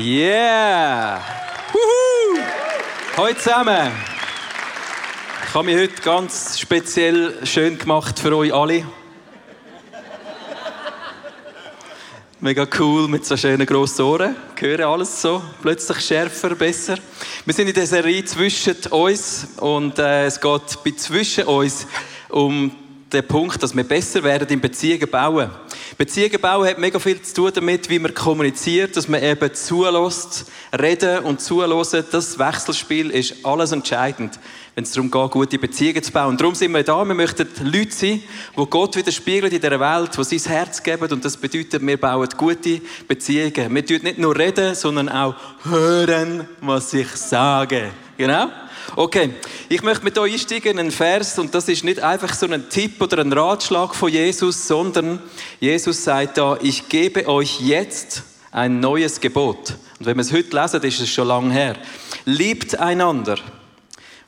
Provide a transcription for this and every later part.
Yeah! Wuhu! Hallo zusammen! Ich habe mich heute ganz speziell schön gemacht für euch alle. Mega cool mit so schönen grossen Ohren. Hören alles so plötzlich schärfer, besser. Wir sind in der Serie zwischen uns und äh, es geht bei zwischen uns um den Punkt, dass wir besser werden in Beziehungen bauen. Beziehungen bauen hat mega viel zu tun damit, wie man kommuniziert, dass man eben zulässt, reden und zulassen. Das Wechselspiel ist alles entscheidend, wenn es darum geht, gute Beziehungen zu bauen. Und darum sind wir da. Wir möchten Leute sein, die Gott widerspiegeln in dieser Welt, die sein Herz geben. Und das bedeutet, wir bauen gute Beziehungen. Wir tun nicht nur reden, sondern auch hören, was ich sage. Genau? Okay, ich möchte mit euch einsteigen in einen Vers und das ist nicht einfach so ein Tipp oder ein Ratschlag von Jesus, sondern Jesus sagt da, ich gebe euch jetzt ein neues Gebot. Und wenn wir es heute lesen, ist es schon lange her. Liebt einander.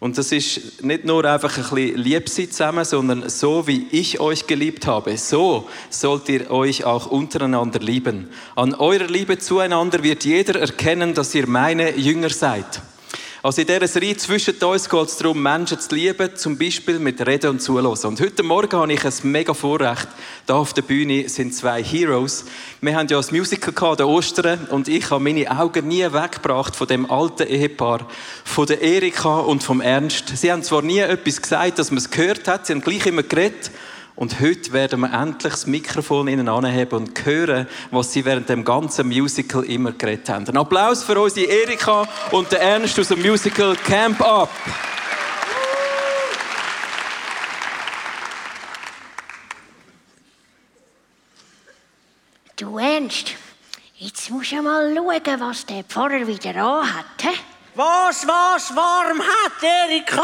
Und das ist nicht nur einfach ein bisschen lieb sein zusammen, sondern so wie ich euch geliebt habe, so sollt ihr euch auch untereinander lieben. An eurer Liebe zueinander wird jeder erkennen, dass ihr meine Jünger seid. Also in dieser Serie zwischen uns geht es darum, Menschen zu lieben, zum Beispiel mit Reden und Zuhören. Und heute Morgen habe ich ein mega Vorrecht. Da auf der Bühne sind zwei Heroes. Wir haben ja ein Musical gehabt, der Ostern, und ich habe meine Augen nie weggebracht von dem alten Ehepaar, von der Erika und vom Ernst. Sie haben zwar nie etwas gesagt, dass man es gehört hat, sie haben gleich immer geredet, und heute werden wir endlich das Mikrofon ihnen anheben und hören, was sie während dem ganzen Musical immer geredet haben. Ein Applaus für unsere Erika und den Ernst aus dem Musical Camp Up. Du Ernst, jetzt musst du mal schauen, was der Pfarrer wieder anhat. He? Was, was warm hat, Erika?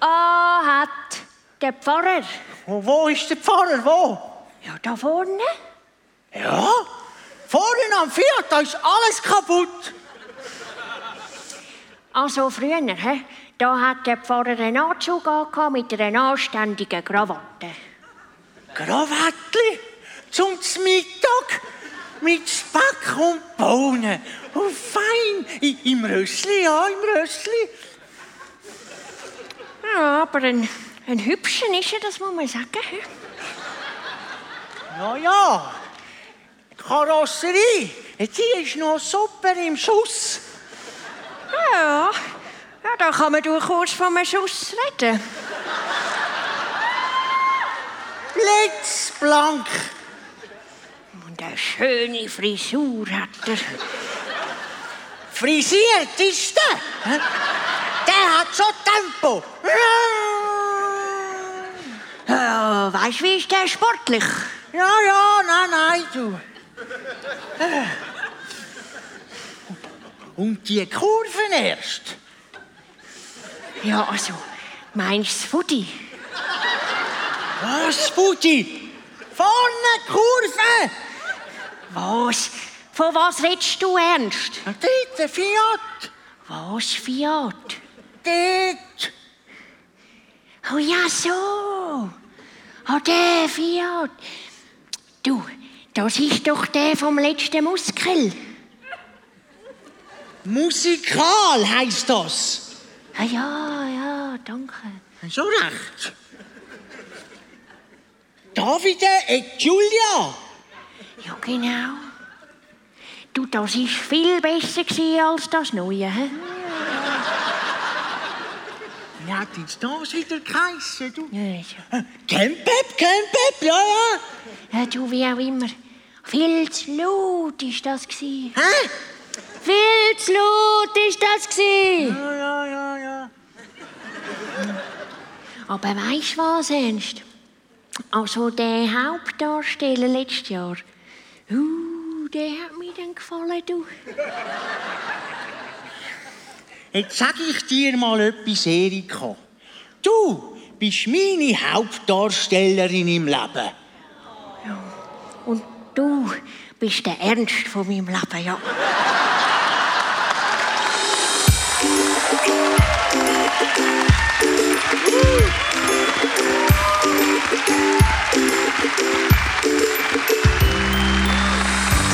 Anhat der Pfarrer. Und wo ist der Pfarrer? Wo? Ja, da vorne. Ja, vorne am Fiat, da ist alles kaputt. Also früher, he? da hat der Pfarrer einen Anzug angehabt mit einer anständigen Krawatte. Krawattli zum Mittag mit Speck und Bohnen. Und fein, I, im Rössli, ja, im Rössli. Ja, aber ein, ein hübschen ist er, das muss man sagen. Ja, ja, die Karosserie, die ist noch super im Schuss. Ja, ja, da kann man durchaus von einem Schuss reden. Blitzblank. Und eine schöne Frisur hat er. Frisiert ist hä? Der hat schon Tempo. Weißt du, wie ist der sportlich? Ja, ja, nein, nein, du. Und die Kurven erst. Ja, also, meinst du Fudi? Was, Buti? Vorne Kurve. Was? Von was redest du ernst? Dort Fiat. Was, Fiat? Dort. Oh ja, so. Oh, der Fiat. Du, das ist doch der vom letzten Muskel. Musikal heisst das. Ah, ja, ja, danke. So recht. Davide et Julia. Ja, genau. Du, das war viel besser als das Neue. He? Wie hat jetzt das wieder geheissen, du? Ja, ja. Campep, Campep, ja, ja. Ja, du, wie auch immer. Viel zu laut ist das. Hä? Viel zu laut ist das. Ja, ja, ja, ja. Aber weißt du was, Ernst? Also der Hauptdarsteller letztes Jahr, uh, der hat mir dann gefallen, du. Jetzt sag ich dir mal etwas, Erika. Du bist meine Hauptdarstellerin im Leben. Und du bist der Ernst von meinem Leben, ja.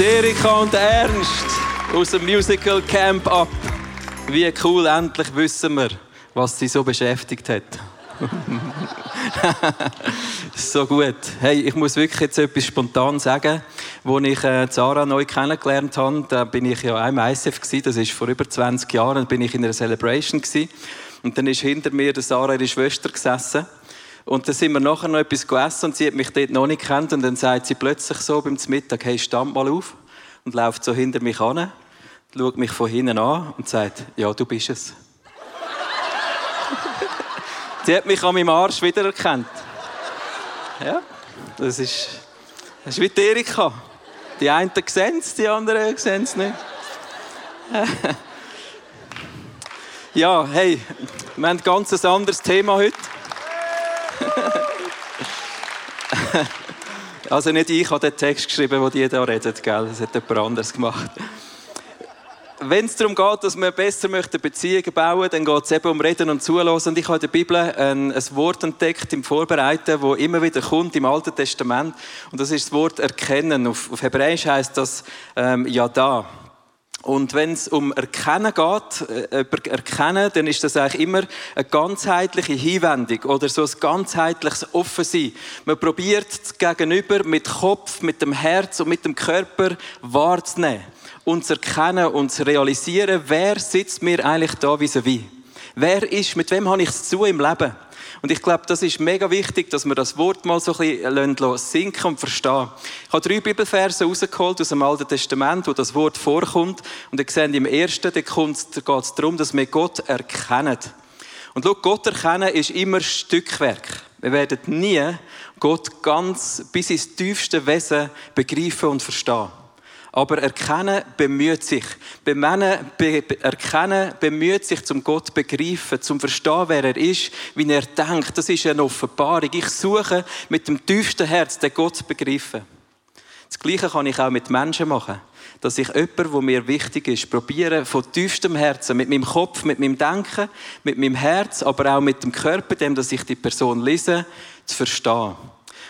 Erika und der Ernst. aus dem Musical Camp ab. Wie cool, endlich wissen wir, was sie so beschäftigt hat. so gut. Hey, ich muss wirklich jetzt etwas spontan sagen. Als ich äh, Zara neu kennengelernt habe, da bin ich ja im ISF gewesen, das ist vor über 20 Jahren, bin ich in einer Celebration gewesen. Und dann ist hinter mir Sarah, ihre Schwester, gesessen. Und dann sind wir nachher noch etwas gegessen und sie hat mich dort noch nicht kennt und dann sagt sie plötzlich so beim Mittag, hey, stand mal auf und läuft so hinter mich an, schaut mich von hinten an und sagt, ja, du bist es. sie hat mich an meinem Arsch wiedererkannt. Ja, das ist, das ist wie die Erika. Die einen sehen es, die anderen sehen es nicht. ja, hey, wir haben ein ganz anderes Thema heute. also nicht ich habe den Text geschrieben, den die da reden, gell? das hat jemand anderes gemacht. Wenn es darum geht, dass wir besser möchten Beziehungen bauen dann geht es eben um Reden und Zulassen. Und ich habe in der Bibel ein, ein Wort entdeckt im Vorbereiten, wo immer wieder kommt im Alten Testament. Und das ist das Wort Erkennen. Auf, auf Hebräisch heißt das ähm, da. Und wenn es um Erkennen geht, äh, Erkennen, dann ist das eigentlich immer eine ganzheitliche Hinwendung oder so ein ganzheitliches Offensein. Man probiert das Gegenüber mit Kopf, mit dem Herz und mit dem Körper wahrzunehmen und zu erkennen und zu realisieren, wer sitzt mir eigentlich da vis-à-vis. Wer ist, mit wem habe ich es zu im Leben? Und ich glaube, das ist mega wichtig, dass wir das Wort mal so ein bisschen sinken und verstehen. Ich habe drei Bibelverse rausgeholt aus dem Alten Testament, wo das Wort vorkommt. Und ihr seht, im ersten, da geht es darum, dass wir Gott erkennen. Und schau, Gott erkennen ist immer Stückwerk. Wir werden nie Gott ganz bis ins tiefste Wesen begreifen und verstehen. Aber erkennen bemüht sich. Bemennen, be, erkennen bemüht sich, zum Gott begreifen, zum verstehen, wer er ist, wie er denkt. Das ist eine Offenbarung. Ich suche mit dem tiefsten Herz, den Gott zu begreifen. Das Gleiche kann ich auch mit Menschen machen. Dass ich jemanden, der mir wichtig ist, probiere von tiefstem Herzen, mit meinem Kopf, mit meinem Denken, mit meinem Herz, aber auch mit dem Körper, dem, dass ich die Person lese, zu verstehen.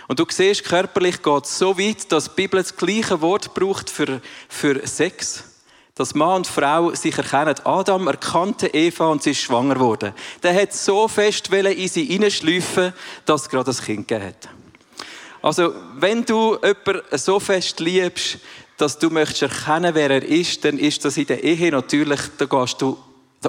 Und du siehst, körperlich geht es so weit, dass die Bibel das gleiche Wort braucht für, für Sex. Dass Mann und Frau sich erkennen. Adam erkannte Eva und sie ist schwanger geworden. Der hat so fest in sie hineinschleifen, dass es gerade ein Kind gegeben hat. Also, wenn du jemanden so fest liebst, dass du möchtest erkennen, wer er ist, dann ist das in der Ehe natürlich, da gehst du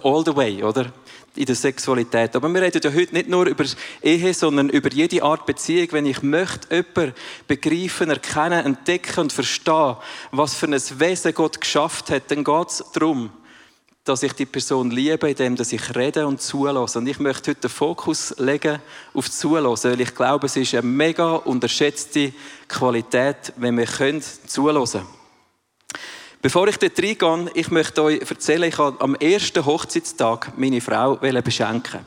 all the way, oder? in der Sexualität. Aber wir reden ja heute nicht nur über Ehe, sondern über jede Art Beziehung. Wenn ich möchte, jemanden begreifen, erkennen, entdecken und verstehen, was für ein Wesen Gott geschafft hat, dann geht es darum, dass ich die Person liebe, indem ich rede und zulasse. Und ich möchte heute den Fokus legen auf Zulassen, weil ich glaube, es ist eine mega unterschätzte Qualität, wenn wir zulassen können. Bevor ich dort reingehe, ich möchte euch erzählen, ich habe am ersten Hochzeitstag meine Frau beschenken.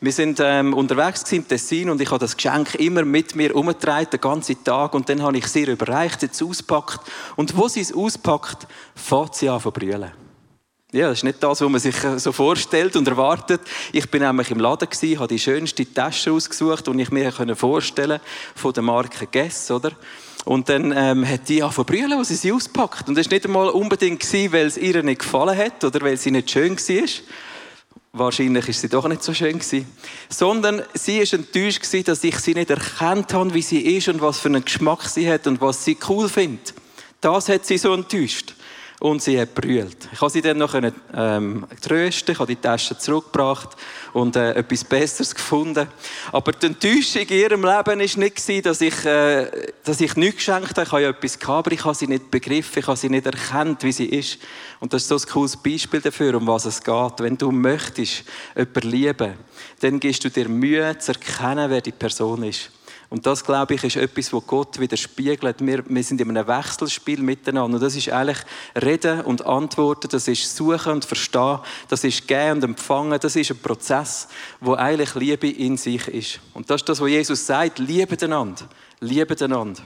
Wir sind ähm, unterwegs im Tessin und ich habe das Geschenk immer mit mir umgetragen, den ganzen Tag. Und dann habe ich sie überreicht, jetzt auspackt. Und wo sie es auspackt, fängt sie an zu brüllen. Ja, das ist nicht das, was man sich äh, so vorstellt und erwartet. Ich bin nämlich im Laden gewesen, habe die schönste Tasche ausgesucht, die ich mir vorstellen konnte, von der Marke Guess, oder? Und dann ähm, hat die angefangen zu brüllen, als sie sie auspackt. Und das war nicht einmal unbedingt, gewesen, weil es ihr nicht gefallen hat oder weil sie nicht schön war. Wahrscheinlich ist sie doch nicht so schön gewesen. Sondern sie ist enttäuscht gewesen, dass ich sie nicht erkannt habe, wie sie ist und was für einen Geschmack sie hat und was sie cool findet. Das hat sie so enttäuscht und sie hat brüllt. Ich habe sie dann noch ähm, trösten, ich habe die Tasche zurückgebracht und äh, etwas Besseres gefunden. Aber die Enttäuschung in ihrem Leben war nicht, dass ich, äh, dass ich nichts geschenkt habe. Ich habe ja etwas gehabt, aber ich habe sie nicht begriffen, ich habe sie nicht erkannt, wie sie ist. Und das ist so ein cooles Beispiel dafür, um was es geht. Wenn du möchtest, jemanden lieben, dann gibst du dir Mühe, zu erkennen, wer die Person ist. Und das, glaube ich, ist etwas, was Gott widerspiegelt. Wir, wir sind in einem Wechselspiel miteinander. Und das ist eigentlich Reden und Antworten, das ist Suchen und Verstehen, das ist Gehen und Empfangen, das ist ein Prozess, wo eigentlich Liebe in sich ist. Und das ist das, was Jesus sagt, liebe einander, liebe einander.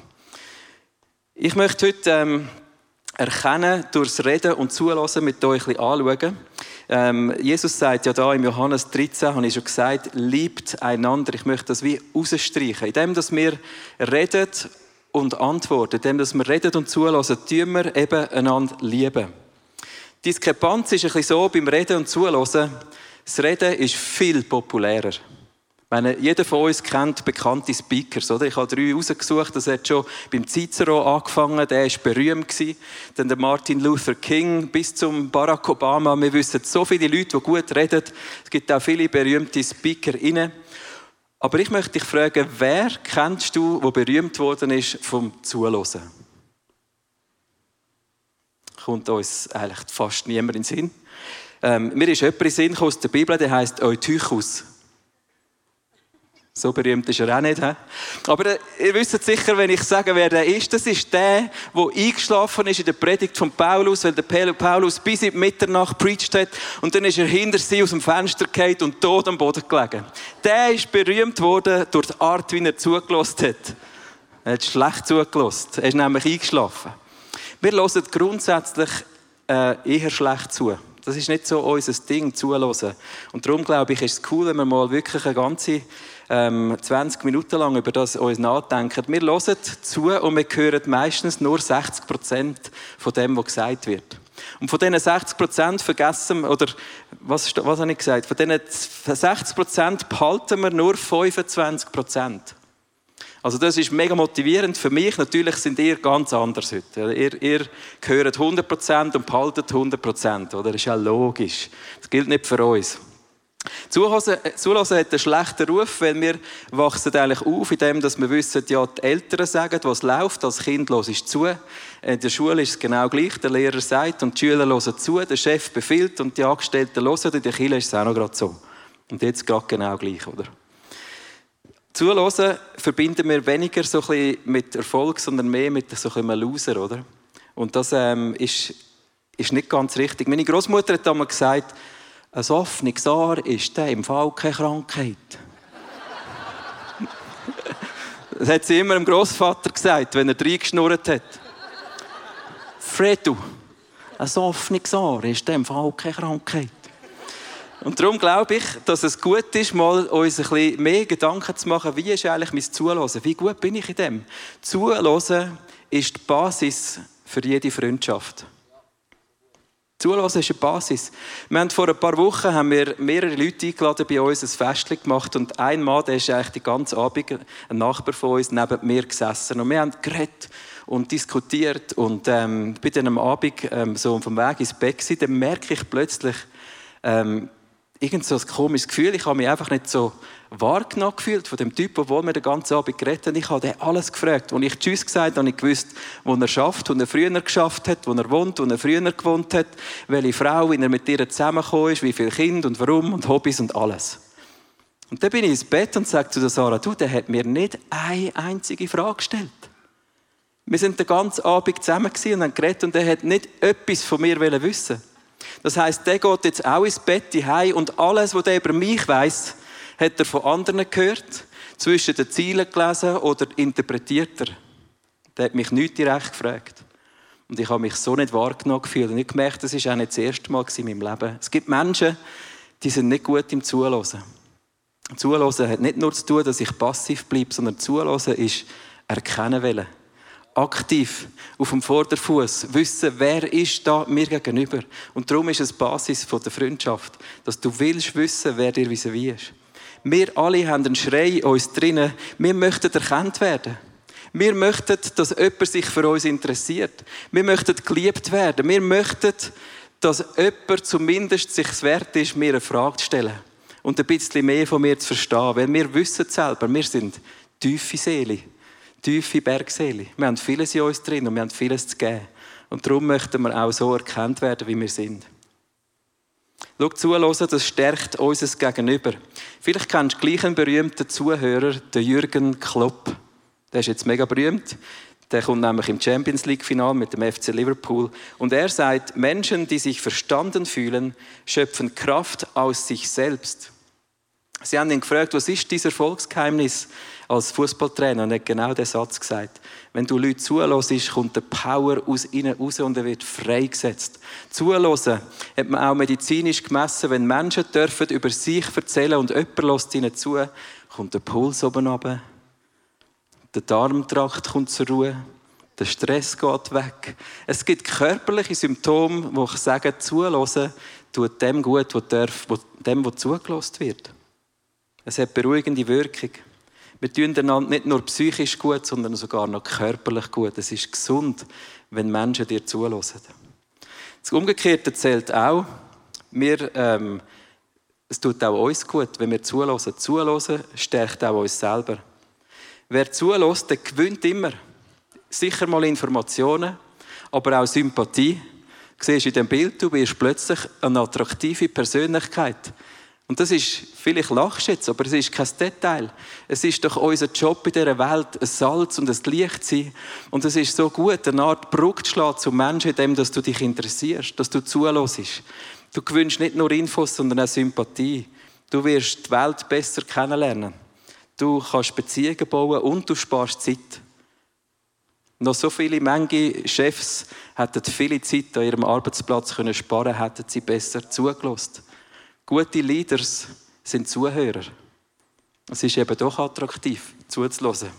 Ich möchte heute ähm, erkennen, durchs Reden und Zulassen mit euch ein bisschen anschauen, ähm, Jesus sagt ja da im Johannes 13, habe ich schon gesagt, liebt einander. Ich möchte das wie rausstreichen. Indem, dass wir reden und antworten, indem, dass wir reden und zulassen, tun wir eben einander lieben. Diskrepanz ist ein bisschen so beim Reden und Zuhören. Das Reden ist viel populärer. Meine, jeder von uns kennt bekannte Speakers, oder? Ich habe drei rausgesucht. Das hat schon beim Cicero angefangen. Der war berühmt gewesen. Dann der Martin Luther King bis zum Barack Obama. Wir wissen so viele Leute, die gut reden. Es gibt auch viele berühmte Speaker inne. Aber ich möchte dich fragen, wer kennst du, der berühmt worden ist vom Zuhören? Kommt uns eigentlich fast niemand in den Sinn. Ähm, mir ist jemand in den Sinn aus der Bibel, der heißt Eutychus. So berühmt ist er auch nicht. He? Aber äh, ihr wisst sicher, wenn ich sage, wer der ist. Das ist der, der eingeschlafen ist in der Predigt von Paulus, weil der Paulus bis in Mitternacht predigt hat. Und dann ist er hinter sie aus dem Fenster gefallen und tot am Boden gelegen. Der ist berühmt worden durch die Art, wie er zugelassen hat. Er hat schlecht zugelassen. Er ist nämlich eingeschlafen. Wir hören grundsätzlich äh, eher schlecht zu. Das ist nicht so unser Ding, zuhören. Und darum glaube ich, ist es cool, wenn wir mal wirklich eine ganze ähm, 20 Minuten lang über das uns nachdenken. Wir hören zu und wir hören meistens nur 60 Prozent von dem, was gesagt wird. Und von diesen 60 Prozent vergessen, oder was, was habe ich gesagt? Von diesen 60 Prozent behalten wir nur 25 Prozent. Also das ist mega motivierend für mich. Natürlich sind ihr ganz anders heute. Ihr, ihr gehört 100% und behaltet 100%. Oder? Das ist ja logisch. Das gilt nicht für uns. Zuhören, Zuhören hat einen schlechten Ruf, weil wir wachsen eigentlich auf, indem dass wir wissen, ja, die Eltern sagen, was läuft, als Kind los ist zu. In der Schule ist es genau gleich, der Lehrer sagt und die Schüler hören zu, der Chef befiehlt und die Angestellten hören, in der Kirche ist es auch noch gerade so. Und jetzt gerade genau gleich, oder? Zuhören verbinden wir weniger so ein bisschen mit Erfolg, sondern mehr mit so ein einem Loser, oder? Und das ähm, ist, ist nicht ganz richtig. Meine Großmutter hat einmal gesagt, ein offenes Ohr ist der im Fall keine Krankheit. das hat sie immer dem Großvater gesagt, wenn er reingeschnurrt hat. Fredu, ein offenes Ohr ist im Fall keine Krankheit. Und darum glaube ich, dass es gut ist, mal uns ein bisschen mehr Gedanken zu machen, wie ist eigentlich mein Zuhören? Wie gut bin ich in dem? Zuhören ist die Basis für jede Freundschaft. Zuhören ist eine Basis. Wir haben vor ein paar Wochen haben wir mehrere Leute eingeladen, bei uns ein Fest gemacht und ein Mann, der ist eigentlich die ganze Abend, ein Nachbar von uns, neben mir gesessen und wir haben geredet und diskutiert und ähm, bei diesem Abend ähm, so vom Weg ins Bett gewesen, dann merke ich plötzlich, ähm, irgend so ein komisches Gefühl. Ich habe mich einfach nicht so wahrgenommen gefühlt von dem Typ, obwohl wir den ganzen Abend geredet haben. Ich habe den alles gefragt. Als ich Tschüss gesagt habe, habe ich gewusst, wo er schafft, wo er früher geschafft hat, wo er wohnt, wo er früher gewohnt hat, welche Frau, wie er mit ihr zusammengekommen ist, wie viele Kinder und warum und Hobbys und alles. Und dann bin ich ins Bett und sage zu der Sarah, du, der hat mir nicht eine einzige Frage gestellt. Wir sind den ganzen Abend zusammen und haben geredet und er hat nicht etwas von mir wissen das heißt, der geht jetzt auch ins Bett heim und alles, was er über mich weiß, hat er von anderen gehört, zwischen den Zielen gelesen oder interpretiert er. Der hat mich nicht direkt gefragt. Und ich habe mich so nicht wahrgenommen gefühlt und ich gemerkt, das war auch nicht das erste Mal in meinem Leben. Es gibt Menschen, die sind nicht gut im Zuhören. Zuhören hat nicht nur zu tun, dass ich passiv bleibe, sondern Zuhören ist erkennen wollen aktiv auf dem Vorderfuß wissen, wer ist da mir gegenüber. Und darum ist es die Basis der Freundschaft, dass du willst wissen, wer dir wie ist. Wir alle haben einen Schrei in uns drinnen. Wir möchten erkannt werden. Wir möchten, dass jemand sich für uns interessiert. Wir möchten geliebt werden. Wir möchten, dass jemand zumindest sich wert ist, mir eine Frage zu stellen. Und ein bisschen mehr von mir zu verstehen. Weil wir wissen selber, wir sind tiefe Seele tiefe Bergseele. Wir haben vieles in uns drin und wir haben vieles zu geben. Und darum möchten wir auch so erkannt werden, wie wir sind. Schau, zuhören, das stärkt unser Gegenüber. Vielleicht kennst du gleich einen berühmten Zuhörer, den Jürgen Klopp. Der ist jetzt mega berühmt. Der kommt nämlich im Champions League-Final mit dem FC Liverpool. Und er sagt, Menschen, die sich verstanden fühlen, schöpfen Kraft aus sich selbst. Sie haben ihn gefragt, was ist dieses Erfolgsgeheimnis als Fußballtrainer? Und hat genau den Satz gesagt. Wenn du Leute zuhörst, kommt der Power aus ihnen raus und er wird freigesetzt. Zuhören hat man auch medizinisch gemessen. Wenn Menschen dürfen über sich erzählen und jemand lässt ihnen zu, kommt der Puls oben runter, der Darmtrakt kommt zur Ruhe, Der Stress geht weg. Es gibt körperliche Symptome, wo ich sage, zuhören tut dem gut, wo, dem, wo zugelassen wird. Es hat beruhigende Wirkung. Wir tun einander nicht nur psychisch gut, sondern sogar noch körperlich gut. Es ist gesund, wenn Menschen dir zulassen. Das Umgekehrte zählt auch. Wir, ähm, es tut auch uns gut, wenn wir zulassen. Zulassen stärkt auch uns selber. Wer zulässt, der gewinnt immer. Sicher mal Informationen, aber auch Sympathie. Du siehst in dem Bild, du bist plötzlich eine attraktive Persönlichkeit. Und das ist, vielleicht lachst du jetzt, aber es ist kein Detail. Es ist doch unser Job in dieser Welt, ein Salz und ein Licht zu sein. Und es ist so gut, eine Art Brücke zu schlagen zum Menschen, in dem, dass du dich interessierst, dass du zulässt. Du gewünscht nicht nur Infos, sondern auch Sympathie. Du wirst die Welt besser kennenlernen. Du kannst Beziehungen bauen und du sparst Zeit. Noch so viele Menge Chefs hätten viele Zeit an ihrem Arbeitsplatz können sparen, hätten sie besser zugelassen. Gute Leaders sind Zuhörer. Es ist eben doch attraktiv, zuzuhören.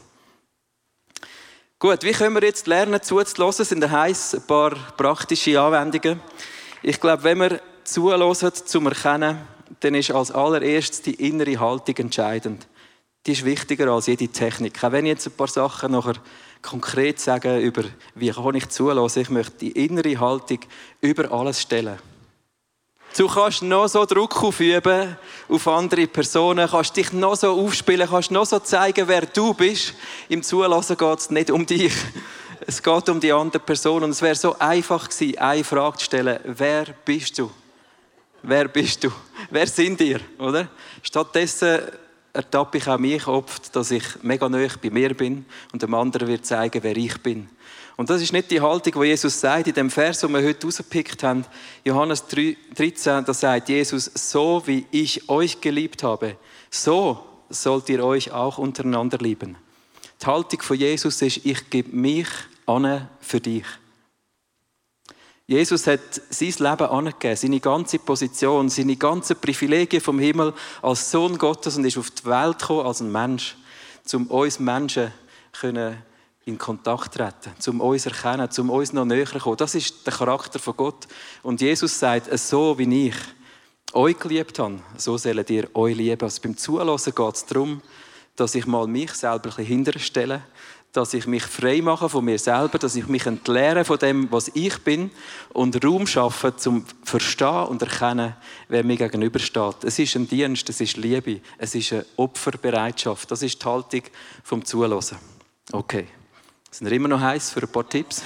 Gut, wie können wir jetzt lernen, zuzuhören? Es sind heiß ein paar praktische Anwendungen. Ich glaube, wenn wir zuhören, zum Erkennen, dann ist als allererstes die innere Haltung entscheidend. Die ist wichtiger als jede Technik. Auch wenn ich jetzt ein paar Sachen nachher konkret sage über, wie kann ich zulassen, ich möchte die innere Haltung über alles stellen. Du kannst noch so Druck aufüben auf andere Personen, kannst dich noch so aufspielen, kannst noch so zeigen, wer du bist. Im Zulassen geht es nicht um dich. Es geht um die andere Person. Und es wäre so einfach gewesen, eine Frage zu stellen. Wer bist du? Wer bist du? Wer sind ihr? Oder? Stattdessen ertappe ich auch mich oft, dass ich mega neu bei mir bin und dem anderen wird zeigen, wer ich bin. Und das ist nicht die Haltung, die Jesus sagt in dem Vers, den wir heute rausgepickt haben. Johannes 13, da sagt Jesus, so wie ich euch geliebt habe, so sollt ihr euch auch untereinander lieben. Die Haltung von Jesus ist, ich gebe mich an für dich. Jesus hat sein Leben angegeben, seine ganze Position, seine ganzen Privilegien vom Himmel als Sohn Gottes und ist auf die Welt gekommen als ein Mensch, um uns Menschen können in Kontakt treten, um uns erkennen, um uns noch näher zu kommen. Das ist der Charakter von Gott. Und Jesus sagt, so wie ich euch geliebt habe, so sollt ihr euch lieben. Also beim Zulassen geht es darum, dass ich mal mich selber ein bisschen hinterstelle, dass ich mich frei mache von mir selber, dass ich mich entleere von dem, was ich bin und Raum schaffe, zum Verstehen und Erkennen, wer mir gegenübersteht. Es ist ein Dienst, es ist Liebe, es ist eine Opferbereitschaft. Das ist die Haltung vom Zulassen. Okay. Sind wir immer noch heiß für ein paar Tipps?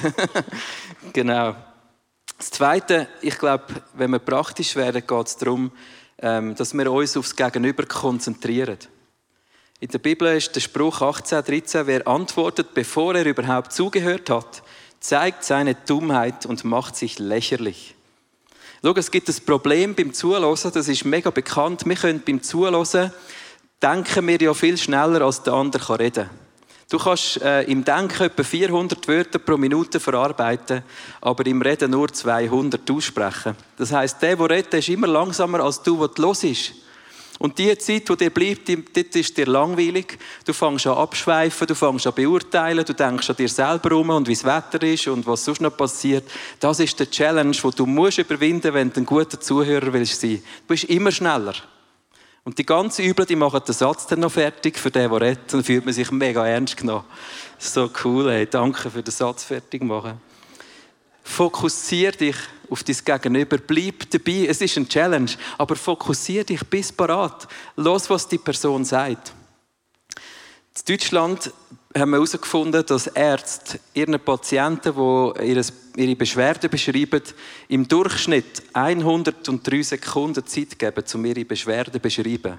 genau. Das Zweite, ich glaube, wenn wir praktisch werden, geht es darum, ähm, dass wir uns aufs Gegenüber konzentrieren. In der Bibel ist der Spruch 18,13, wer antwortet, bevor er überhaupt zugehört hat, zeigt seine Dummheit und macht sich lächerlich. Schau, es gibt ein Problem beim Zuhören, das ist mega bekannt. Wir können beim Zuhören denken wir ja viel schneller, als der andere reden kann. Du kannst äh, im Denken etwa 400 Wörter pro Minute verarbeiten, aber im Reden nur 200 aussprechen. Das heißt, der, der redet, ist immer langsamer als du, der los ist. Und die Zeit, die dir bleibt, dort ist dir langweilig. Du fängst an abschweifen, du fängst an beurteilen, du denkst an dir selber um und wie das Wetter ist und was sonst noch passiert. Das ist der Challenge, den du musst überwinden, wenn du ein guter Zuhörer willst sein. Du bist immer schneller. Und die ganze Übel, die machen den Satz dann noch fertig für den, der redet. Dann fühlt man sich mega ernst genommen. So cool, ey. Danke für den Satz fertig machen. Fokussier dich auf dein Gegenüber. Bleib dabei. Es ist ein Challenge. Aber fokussier dich bis parat. Los, was die Person sagt. In Deutschland haben wir herausgefunden, dass Ärzte ihren Patienten, die ihre Beschwerden beschreiben, im Durchschnitt 103 Sekunden Zeit geben, um ihre Beschwerden zu beschreiben.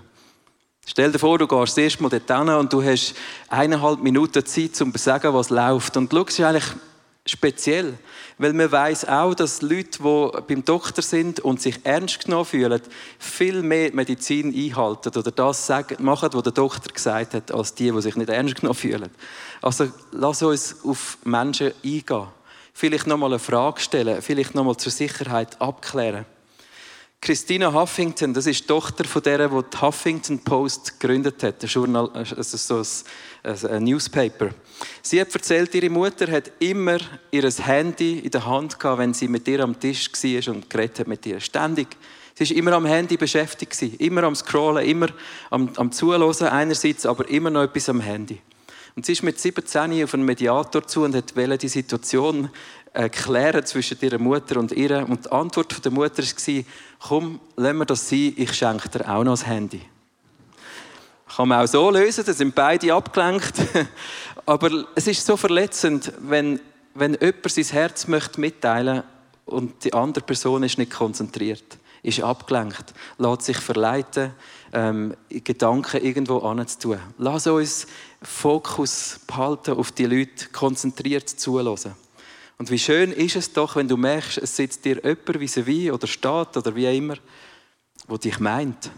Stell dir vor, du gehst das erste Mal dort hin und du hast eineinhalb Minuten Zeit, um zu sagen, was läuft. Und schau, es ist eigentlich speziell. Weil man weiß auch, dass Leute, die beim Doktor sind und sich ernst genommen fühlen, viel mehr Medizin einhalten oder das machen, was der Doktor gesagt hat, als die, die sich nicht ernst genommen fühlen. Also lass uns auf Menschen eingehen. Vielleicht nochmal eine Frage stellen, vielleicht nochmal zur Sicherheit abklären. Christina Huffington, das ist die Tochter von der, die die Huffington Post gegründet hat, ein, Journal, also so ein, ein Newspaper. Sie hat erzählt, ihre Mutter hat immer ihr Handy in der Hand gehabt, wenn sie mit ihr am Tisch war und geredet hat mit ihr. Ständig. Sie war immer am Handy beschäftigt, immer am Scrollen, immer am, am Zuhören einerseits, aber immer noch etwas am Handy. Und sie ist mit 17 auf einen Mediator zu und hat die Situation erklären zwischen ihrer Mutter und ihr. Und die Antwort der Mutter war, komm, lass mir das sein, ich schenke dir auch noch das Handy. Kann man auch so lösen, da sind beide abgelenkt. Aber es ist so verletzend, wenn, wenn jemand sein Herz möchte mitteilen und die andere Person ist nicht konzentriert, ist abgelenkt, lässt sich verleiten, ähm, Gedanken irgendwo anzutun. Lass uns Fokus behalten auf die Leute, konzentriert zulassen. Und wie schön ist es doch, wenn du merkst, es sitzt dir jemand wie wie oder steht oder wie immer, wo dich meint,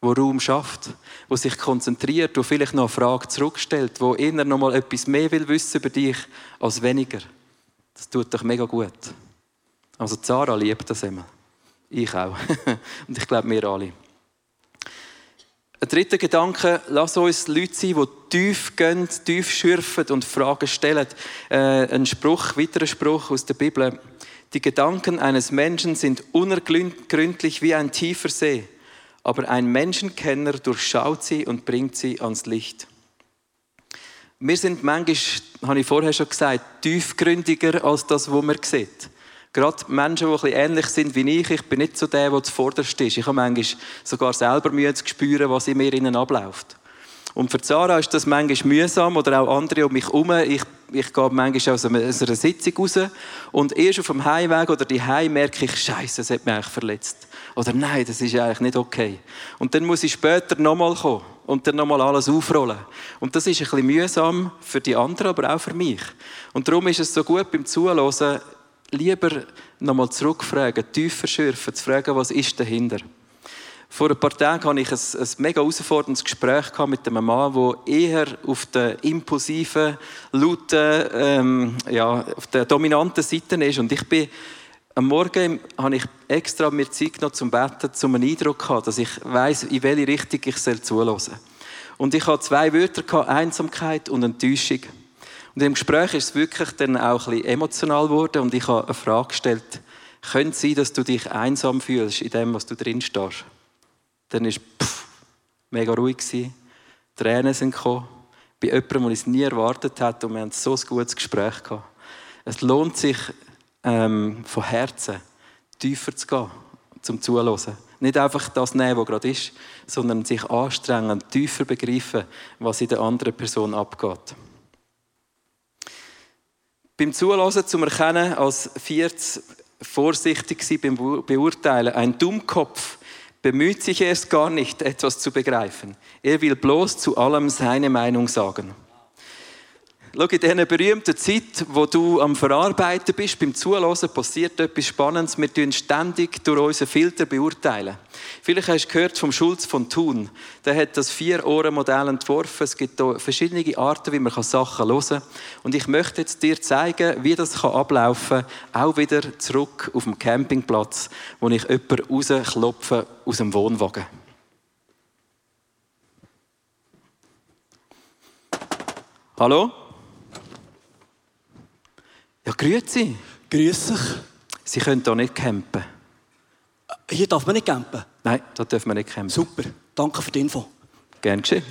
wo Raum schafft, wo sich konzentriert, wo vielleicht noch eine Frage zurückstellt, wo inner noch mal etwas mehr will wissen über dich als weniger. Das tut doch mega gut. Also Zara liebt das immer. Ich auch. Und ich glaube, wir alle. Ein dritter Gedanke, lass uns Leute sein, die tief gehen, tief schürfen und Fragen stellen. Äh, ein Spruch, weiterer Spruch aus der Bibel. Die Gedanken eines Menschen sind unergründlich wie ein tiefer See, aber ein Menschenkenner durchschaut sie und bringt sie ans Licht. Wir sind manchmal, habe ich vorher schon gesagt, tiefgründiger als das, was man sieht. Gerade Menschen, die ein ähnlich sind wie ich, ich bin nicht so der, der zuvorderst ist. Ich habe manchmal sogar selber Mühe zu spüren, was in mir innen abläuft. Und für Zara ist das manchmal mühsam oder auch andere um mich herum. Ich, ich gehe manchmal aus einer, Sitzung raus und erst auf dem Heimweg oder die Heim merke ich, Scheiße, das hat mich eigentlich verletzt. Oder nein, das ist eigentlich nicht okay. Und dann muss ich später nochmal kommen und dann nochmal alles aufrollen. Und das ist ein bisschen mühsam für die anderen, aber auch für mich. Und darum ist es so gut beim Zuhören, lieber nochmal zurückfragen, tiefer schürfen, zu fragen, was ist dahinter. Vor ein paar Tagen hatte ich ein, ein mega herausforderndes Gespräch mit einem Mann, der eher auf der impulsiven, lauten, ähm, ja, auf der dominanten Seite ist. Und ich bin am Morgen habe ich extra mir Zeit genommen zum Betten, um einen Eindruck zu haben, dass ich weiß, in welche Richtung ich zuhören soll. Und ich hatte zwei Wörter, Einsamkeit und Enttäuschung. Und im Gespräch ist es wirklich dann auch ein bisschen emotional geworden und ich habe eine Frage gestellt. Könnte es sein, dass du dich einsam fühlst in dem, was du drin stehst? Dann war es mega ruhig. Gewesen. Tränen sind gekommen. Bei jemandem, der es nie erwartet hat und wir haben so ein gutes Gespräch gehabt. Es lohnt sich, ähm, von Herzen tiefer zu gehen, zum Zuhören. Nicht einfach das nehmen, was gerade ist, sondern sich anstrengen, tiefer begreifen, was in der anderen Person abgeht. Beim Zulassen zum Erkennen als viertes vorsichtig sein beim Beurteilen. Ein Dummkopf bemüht sich erst gar nicht, etwas zu begreifen. Er will bloß zu allem seine Meinung sagen. Schau, in dieser berühmten Zeit, wo du am Verarbeiten bist, beim Zuhören, passiert etwas Spannendes. Wir tun ständig durch unseren Filter beurteilen. Vielleicht hast du gehört vom Schulz von Thun. Der hat das Vier-Ohren-Modell entworfen. Es gibt verschiedene Arten, wie man Sachen hören kann. Und ich möchte jetzt dir zeigen, wie das ablaufen kann. Auch wieder zurück auf dem Campingplatz, wo ich jemanden rausklopfe aus dem Wohnwagen. Hallo? Grüezi. Grüß dich. Sie können hier nicht campen. Hier darf man nicht campen? Nein, da dürfen wir nicht campen. Super, danke für die Info. Gern geschehen.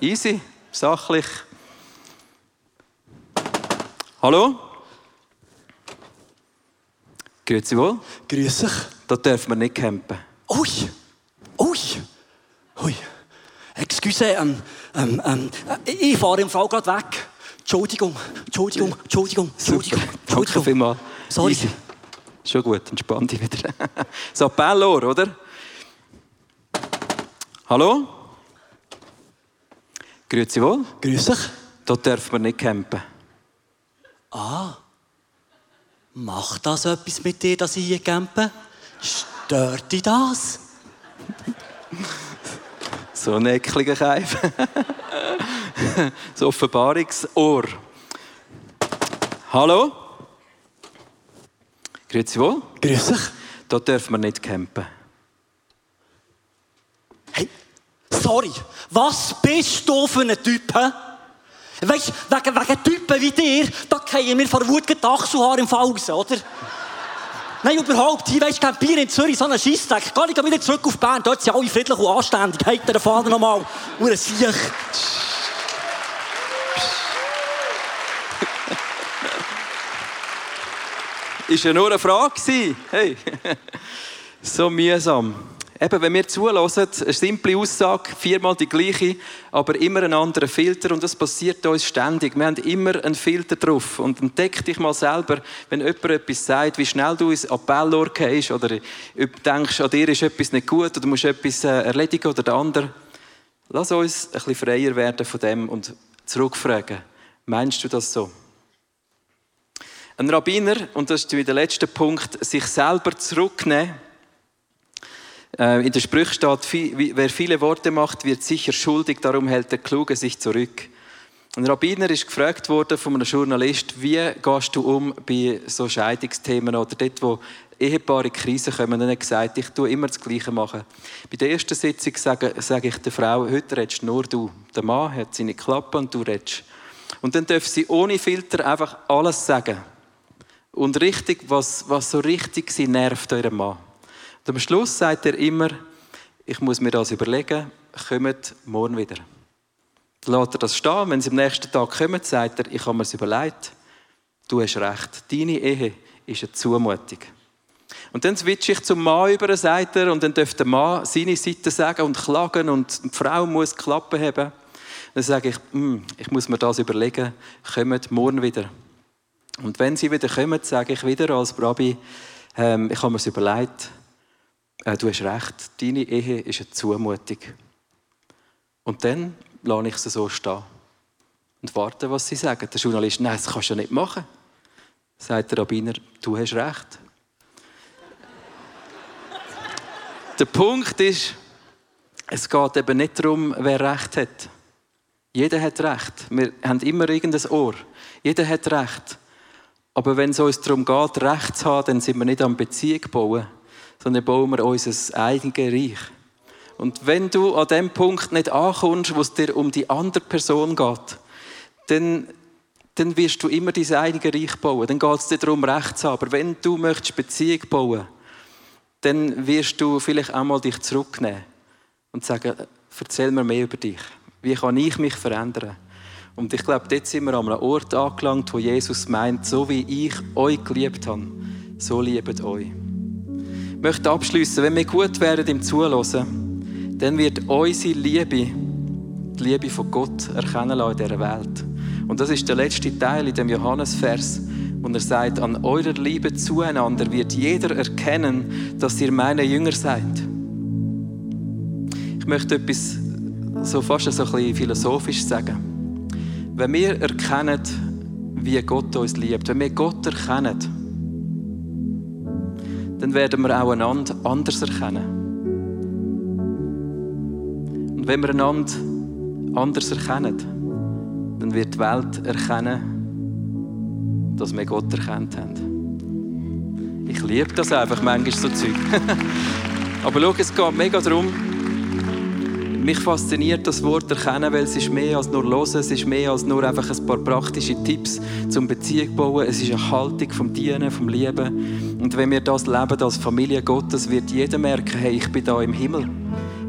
Easy, sachlich. Hallo? Grüezi wohl. Grüß dich. Da dürfen wir nicht campen. Ui, ui, ui. Excuse, ähm, ähm, ähm, ich fahre im Fall gerade weg. Entschuldigung, Entschuldigung, Entschuldigung, Entschuldigung. Danke vielmals. Sorry. Easy. Schon gut, entspann dich wieder. so, Appellor, oder? Hallo? Grüezi wohl. Grüß dich. Da darf man nicht campen. Ah. Macht das etwas mit dir, dass ich hier campe? Stört dich das? so ein ekliger Keif. das Offenbarungsohr. Hallo? Grüezi wohl. Grüß dich. da dürfen wir nicht campen. Hey, sorry, was bist du für ein Typ? He? Weißt du, wegen, wegen Typen wie dir, da fallen wir vor Wut die Achselhaare im Fall raus, oder? Nein, überhaupt. Hier, weißt du, Bier in Zürich, so ein Scheissdreck. Geh ich wieder zurück auf Bern. Dort sind alle friedlich und anständig. Halt den Vater nochmal. Nur ein Siech. Ist ja nur eine Frage Hey. so mühsam. Eben, wenn wir zulassen, eine simple Aussage, viermal die gleiche, aber immer einen anderen Filter und das passiert uns ständig. Wir haben immer einen Filter drauf und entdeck dich mal selber, wenn jemand etwas sagt, wie schnell du ins Appellrohr gehst oder denkst, an dir ist etwas nicht gut oder du musst etwas äh, erledigen oder der andere. Lass uns ein bisschen freier werden von dem und zurückfragen, meinst du das so? Ein Rabbiner, und das ist der letzte Punkt, sich selber zurücknehmen, äh, in der Sprüche steht, wer viele Worte macht, wird sicher schuldig, darum hält der Kluge sich zurück. Ein Rabbiner ist gefragt worden von einem Journalist, wie gehst du um bei so Scheidungsthemen oder dort, wo Ehepaare in Krisen kommen. Und er hat gesagt, ich tue immer das Gleiche machen. Bei der ersten Sitzung sage, sage ich der Frau, heute redest nur du. Der Mann hat seine Klappe und du redest. Und dann darf sie ohne Filter einfach alles sagen. Und richtig, was, was so richtig sie nervt eurem Mann. Und am Schluss sagt er immer, ich muss mir das überlegen, kommt morgen wieder. Lässt er das stehen, wenn sie am nächsten Tag kommen, sagt er, ich habe mir es überlegt, du hast recht, deine Ehe ist eine Zumutung. Und dann switche ich zum Mann über, sagt er, und dann dürfte der Mann seine Seite sagen und klagen und die Frau muss Klappen haben. Dann sage ich, hm, ich muss mir das überlegen, kommt morgen wieder. Und wenn sie wieder kommen, sage ich wieder als Rabbi, ähm, ich habe mir überlegt, äh, du hast recht, deine Ehe ist eine Zumutung. Und dann lasse ich sie so stehen und warte, was sie sagen. Der Journalist, nein, das kannst du nicht machen. Sagt der Rabbiner, du hast recht. der Punkt ist, es geht eben nicht darum, wer Recht hat. Jeder hat Recht. Wir haben immer irgendein Ohr. Jeder hat Recht. Aber wenn es uns darum geht, Recht zu haben, dann sind wir nicht am Beziehung bauen, sondern bauen wir unser eigenes Reich. Und wenn du an dem Punkt nicht ankommst, wo es dir um die andere Person geht, dann, dann wirst du immer dein eigenes Reich bauen. Dann geht es dir darum, Recht zu haben. Aber wenn du möchtest Beziehung bauen dann wirst du vielleicht einmal dich zurücknehmen und sagen, erzähl mir mehr über dich. Wie kann ich mich verändern? Und ich glaube, dort sind wir an einem Ort angelangt, wo Jesus meint, so wie ich euch geliebt habe, so liebt euch möchte abschließen, wenn wir gut werden im Zuhören, dann wird unsere Liebe die Liebe von Gott erkennen lassen in dieser Welt. Und das ist der letzte Teil in dem Johannesvers, wo er sagt, an eurer Liebe zueinander wird jeder erkennen, dass ihr meine Jünger seid. Ich möchte etwas so fast so ein bisschen philosophisch sagen. Wenn wir erkennen, wie Gott uns liebt, wenn wir Gott erkennen, dann werden wir auch einander anders erkennen. Und wenn wir einander anders erkennen, dann wird die Welt erkennen, dass wir Gott erkannt haben. Ich liebe das einfach manchmal so Zeug. Aber schau, es geht mega darum, mich fasziniert das Wort erkennen, weil es ist mehr als nur hören, es ist mehr als nur einfach ein paar praktische Tipps zum Beziehung bauen. Es ist eine Haltung vom Dienen, vom Lieben. Und wenn wir das leben als Familie Gottes, wird jeder merken, hey, ich bin da im Himmel.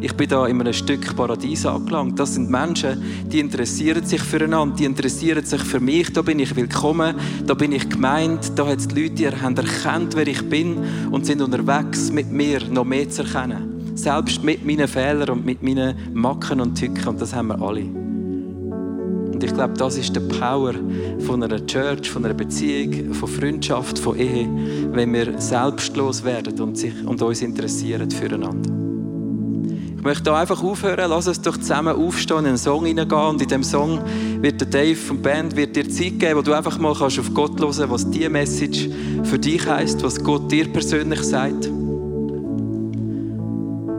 Ich bin da in einem Stück Paradies angelangt. Das sind Menschen, die interessieren sich füreinander, die interessieren sich für mich. Da bin ich willkommen, da bin ich gemeint, da hat es Leute, die haben erkannt, wer ich bin und sind unterwegs mit mir noch mehr zu erkennen. Selbst mit meinen Fehlern und mit meinen Macken und Tücken. Und das haben wir alle. Und ich glaube, das ist die Power von einer Church, von einer Beziehung, von Freundschaft, von Ehe, wenn wir selbstlos werden und, sich, und uns interessieren füreinander. Ich möchte da einfach aufhören. Lass uns doch zusammen aufstehen, in einen Song hineingehen. Und in dem Song wird der Dave vom Band wird dir Zeit geben, wo du einfach mal kannst auf Gott hören was diese Message für dich heißt, was Gott dir persönlich sagt.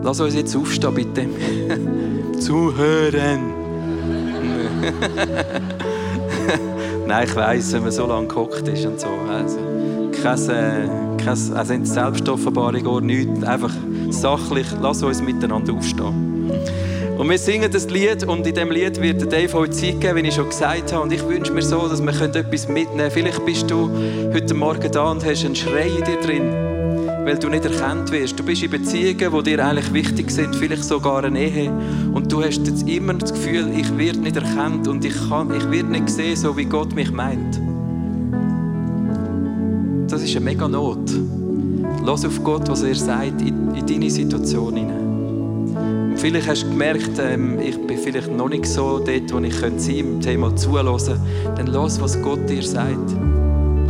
Lass uns jetzt aufstehen, bitte. Zuhören. Nein, ich weiss, wenn man so lange gehockt ist und so. Also, kein, äh, keine also Selbstoffenbarung oder nichts. Einfach sachlich, lass uns miteinander aufstehen. Und wir singen das Lied und in diesem Lied wird Dave heute Zeit geben, wie ich schon gesagt habe. Und ich wünsche mir so, dass wir etwas mitnehmen können. Vielleicht bist du heute Morgen da und hast einen Schrei in dir drin, weil du nicht erkannt wirst. Du bist in Beziehungen, die dir eigentlich wichtig sind, vielleicht sogar eine Ehe. Und du hast jetzt immer das Gefühl, ich werde nicht erkannt und ich, kann, ich werde nicht gesehen, so wie Gott mich meint. Das ist eine mega Not. Lass auf Gott, was er sagt, in, in deine Situation hinein. Vielleicht hast du gemerkt, ähm, ich bin vielleicht noch nicht so dort, wo ich sein könnte, im Thema zulassen. Dann lass, was Gott dir sagt.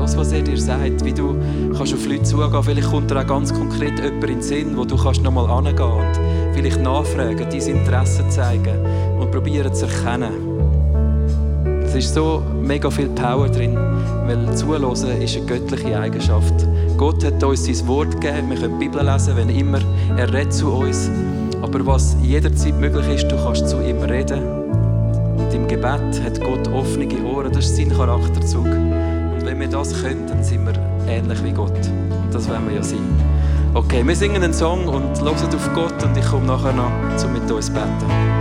Lass, was er dir sagt. Wie du kannst auf Leute zugehen. Vielleicht kommt dir auch ganz konkret jemand in den Sinn, wo du kannst noch mal angehen und vielleicht nachfragen, dein Interesse zeigen und probieren zu erkennen. Es ist so mega viel Power drin, weil zulassen ist eine göttliche Eigenschaft. Gott hat uns sein Wort gegeben. Wir können die Bibel lesen, wenn immer er redet zu uns. Aber was jederzeit möglich ist, du kannst zu ihm reden. Und im Gebet hat Gott offene Ohren. Das ist sein Charakterzug. Wenn wir das können, dann sind wir ähnlich wie Gott. Und das wollen wir ja sein. Okay, wir singen einen Song und hören auf Gott und ich komme nachher noch, um mit uns zu beten.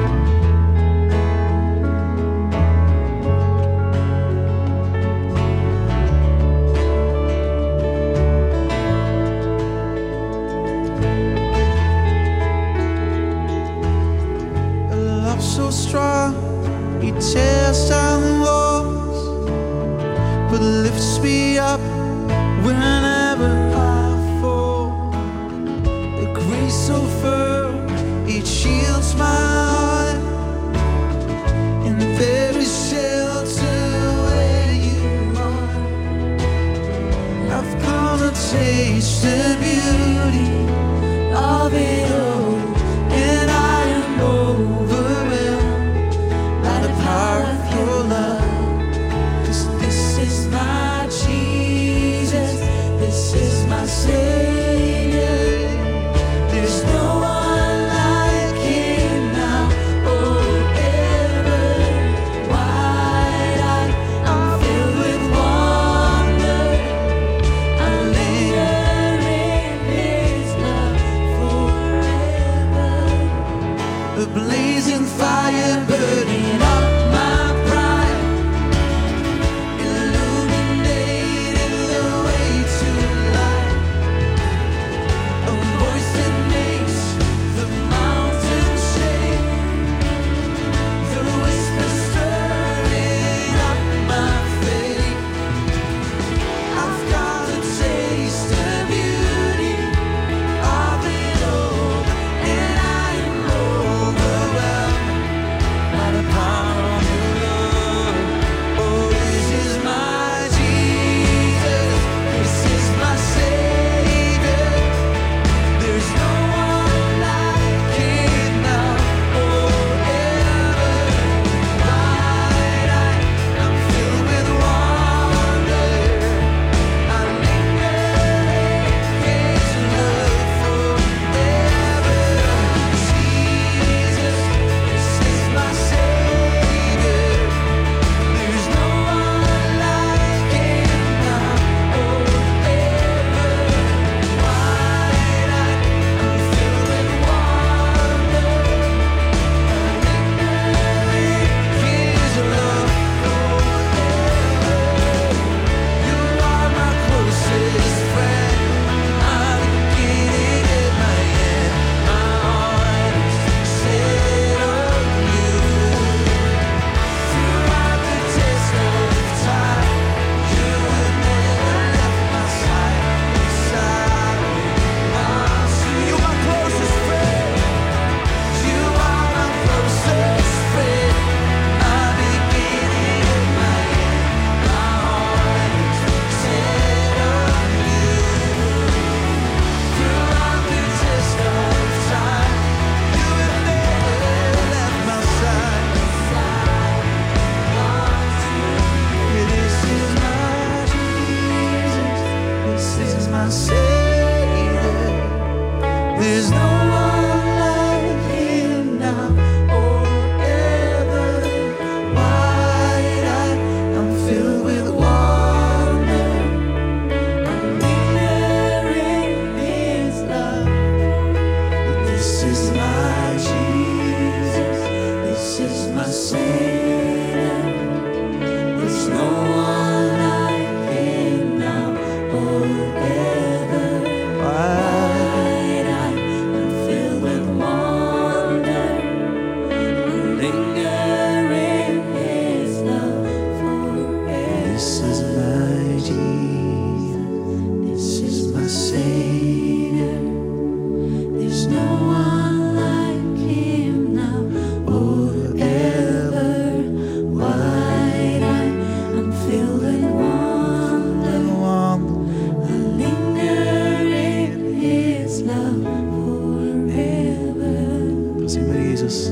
Sieh mir Jesus,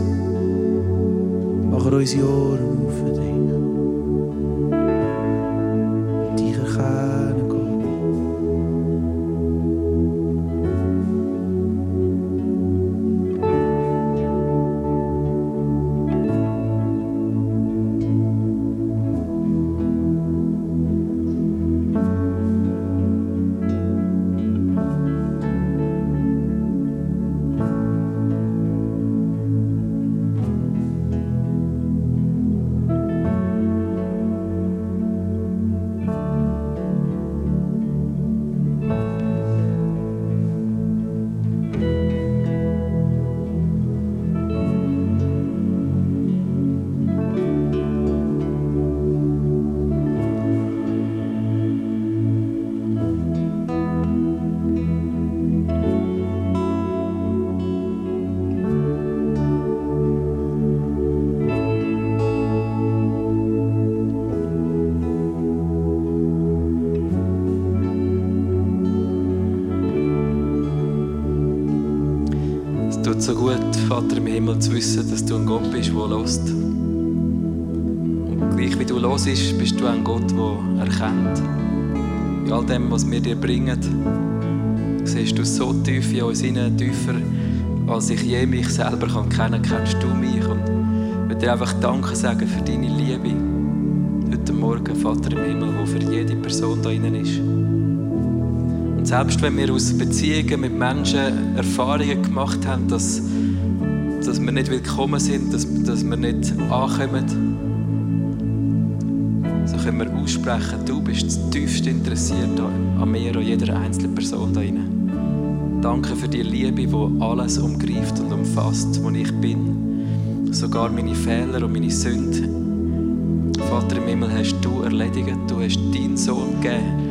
mach er uns Jahren auf für dich. Gleich wie du los bist, bist du ein Gott, der erkennt. In all dem, was wir dir bringen, siehst du so tief in uns hinein, tiefer, als ich je mich selber kann kennen kennst du mich. Und ich will dir einfach Danke sagen für deine Liebe. Heute Morgen, Vater im Himmel, wo für jede Person da drinnen ist. Und selbst wenn wir aus Beziehungen mit Menschen Erfahrungen gemacht haben, dass, dass wir nicht willkommen sind, dass, dass wir nicht ankommen, so können wir aussprechen, du bist tiefst interessiert an mir, an jeder einzelnen Person da drin. Danke für die Liebe, die alles umgreift und umfasst, wo ich bin. Sogar meine Fehler und meine Sünden. Vater im Himmel hast du erledigt, du hast deinen Sohn gegeben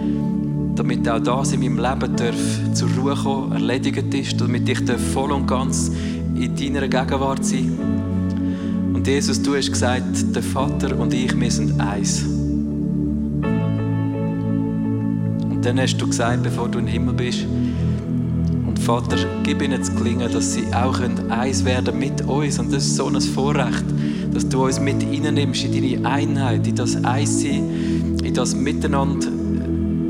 damit auch das in meinem Leben darf zur Ruhe kommen, erledigt ist, damit ich voll und ganz in deiner Gegenwart sein Und Jesus, du hast gesagt, der Vater und ich, wir sind eins. Dann hast du gesagt, bevor du im Himmel bist, und Vater, gib ihnen zu gelingen, dass sie auch eins werden mit uns. Und das ist so ein Vorrecht, dass du uns mit reinnimmst in deine Einheit, in das Eissein, in das Miteinander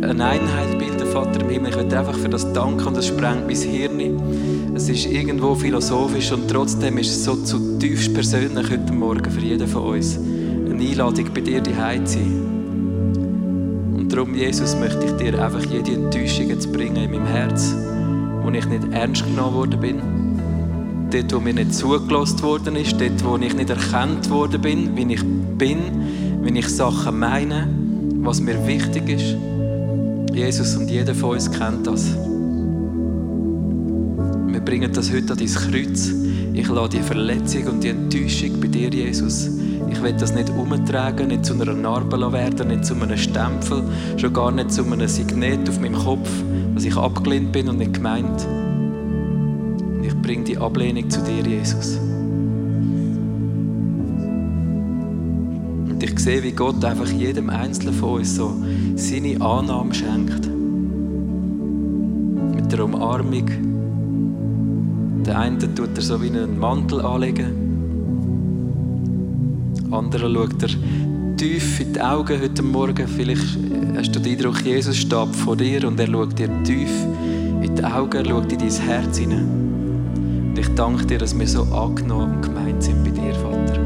eine Einheit bilden, Vater im Himmel. Ich möchte einfach für das danken und das sprengt mein Hirn. Es ist irgendwo philosophisch und trotzdem ist es so zutiefst persönlich heute Morgen für jeden von uns. Eine Einladung bei dir die zu sein. Darum, Jesus, möchte ich dir einfach jede Enttäuschung jetzt bringen in meinem Herz, wo ich nicht ernst genommen worden bin. Dort, wo mir nicht zugelassen worden ist, dort, wo ich nicht erkannt worden bin, wie ich bin, wie ich Sachen meine, was mir wichtig ist. Jesus und jeder von uns kennt das. Wir bringen das heute an dein Kreuz. Ich lade die Verletzung und die Enttäuschung bei dir, Jesus. Ich will das nicht umtragen, nicht zu einer Narbe werden, nicht zu einem Stempel, schon gar nicht zu einem Signet auf meinem Kopf, dass ich abgelehnt bin und nicht gemeint. Ich bringe die Ablehnung zu dir, Jesus. Und ich sehe, wie Gott einfach jedem Einzelnen von uns so seine Annahme schenkt. Mit der Umarmung. Der eine tut er so wie einen Mantel anlegen. Der andere schaut er tief in die Augen heute Morgen. Vielleicht hast du den Eindruck, Jesus steht vor dir und er schaut dir tief in die Augen, er schaut in dein Herz hinein. Und ich danke dir, dass wir so angenommen und gemeint sind bei dir, Vater.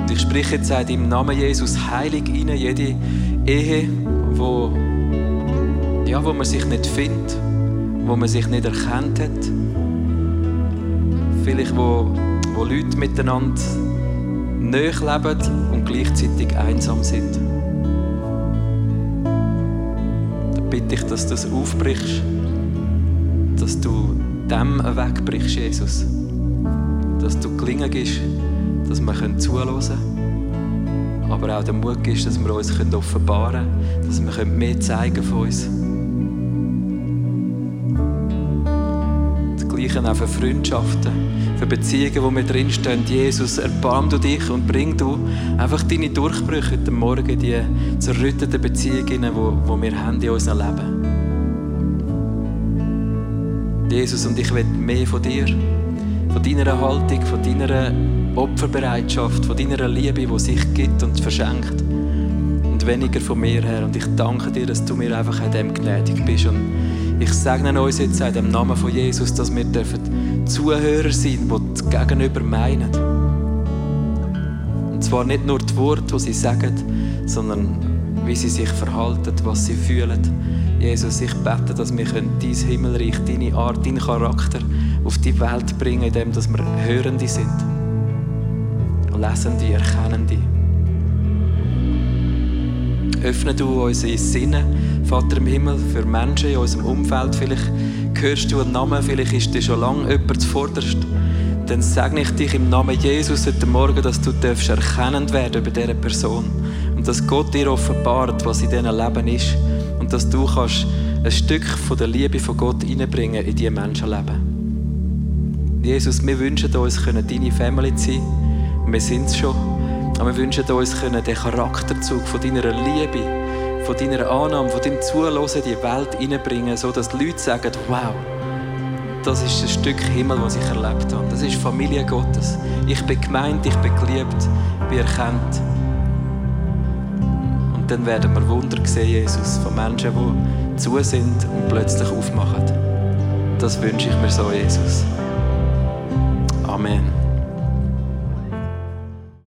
Und ich spreche jetzt in deinem Namen Jesus heilig rein, jede Ehe, wo, ja, wo man sich nicht findet, wo man sich nicht erkannt hat. Vielleicht wo, wo Leute miteinander näher leben und gleichzeitig einsam sind. Da bitte ich, dass du das aufbrichst, dass du dem wegbrichst, Jesus. Dass du gelingen gibst, dass wir zuhören können, aber auch der Mut ist, dass wir uns offenbaren können, dass wir mehr zeigen von uns. Gleiche auch für Freundschaften, für Beziehungen, wo wir drinstehen. Jesus, erbarm du dich und bring du einfach deine Durchbrüche heute Morgen, die zerrütteten Beziehungen, die wir haben in unserem Leben. Jesus, und ich will mehr von dir, von deiner Haltung, von deiner Opferbereitschaft, von deiner Liebe, die sich gibt und verschenkt. Und weniger von mir her. Und ich danke dir, dass du mir einfach in dem gnädig bist. Und ich segne uns jetzt in dem Namen von Jesus, dass wir dürfen Zuhörer sein, die das Gegenüber meinen. Und zwar nicht nur die Worte, die sie sagen, sondern wie sie sich verhalten, was sie fühlen. Jesus, ich bete, dass wir dein Himmelreich, deine Art, deinen Charakter auf die Welt bringen, indem wir Hörende sind. Lesende, Erkennende. Öffne du unsere Sinne, Vater im Himmel, für Menschen in unserem Umfeld. Vielleicht hörst du einen Namen, vielleicht ist dir schon lange jemand zuvorderst. Dann segne ich dich im Namen Jesus heute Morgen, dass du erkennend werden über diese Person. Und dass Gott dir offenbart, was in diesem Leben ist. Und dass du kannst ein Stück von der Liebe von Gott hineinbringen in diese Menschenleben. Jesus, wir wünschen uns, deine Family zu sein. Wir sind es schon. Aber wir wünschen uns, den Charakterzug von deiner Liebe, von deiner Annahme, von deinem Zuhören in die Welt hineinbringen, sodass die Leute sagen, wow, das ist ein Stück Himmel, das ich erlebt habe. Das ist Familie Gottes. Ich bin gemeint, ich bin geliebt, bin erkannt. Und dann werden wir Wunder sehen, Jesus, von Menschen, die zu sind und plötzlich aufmachen. Das wünsche ich mir so, Jesus. Amen.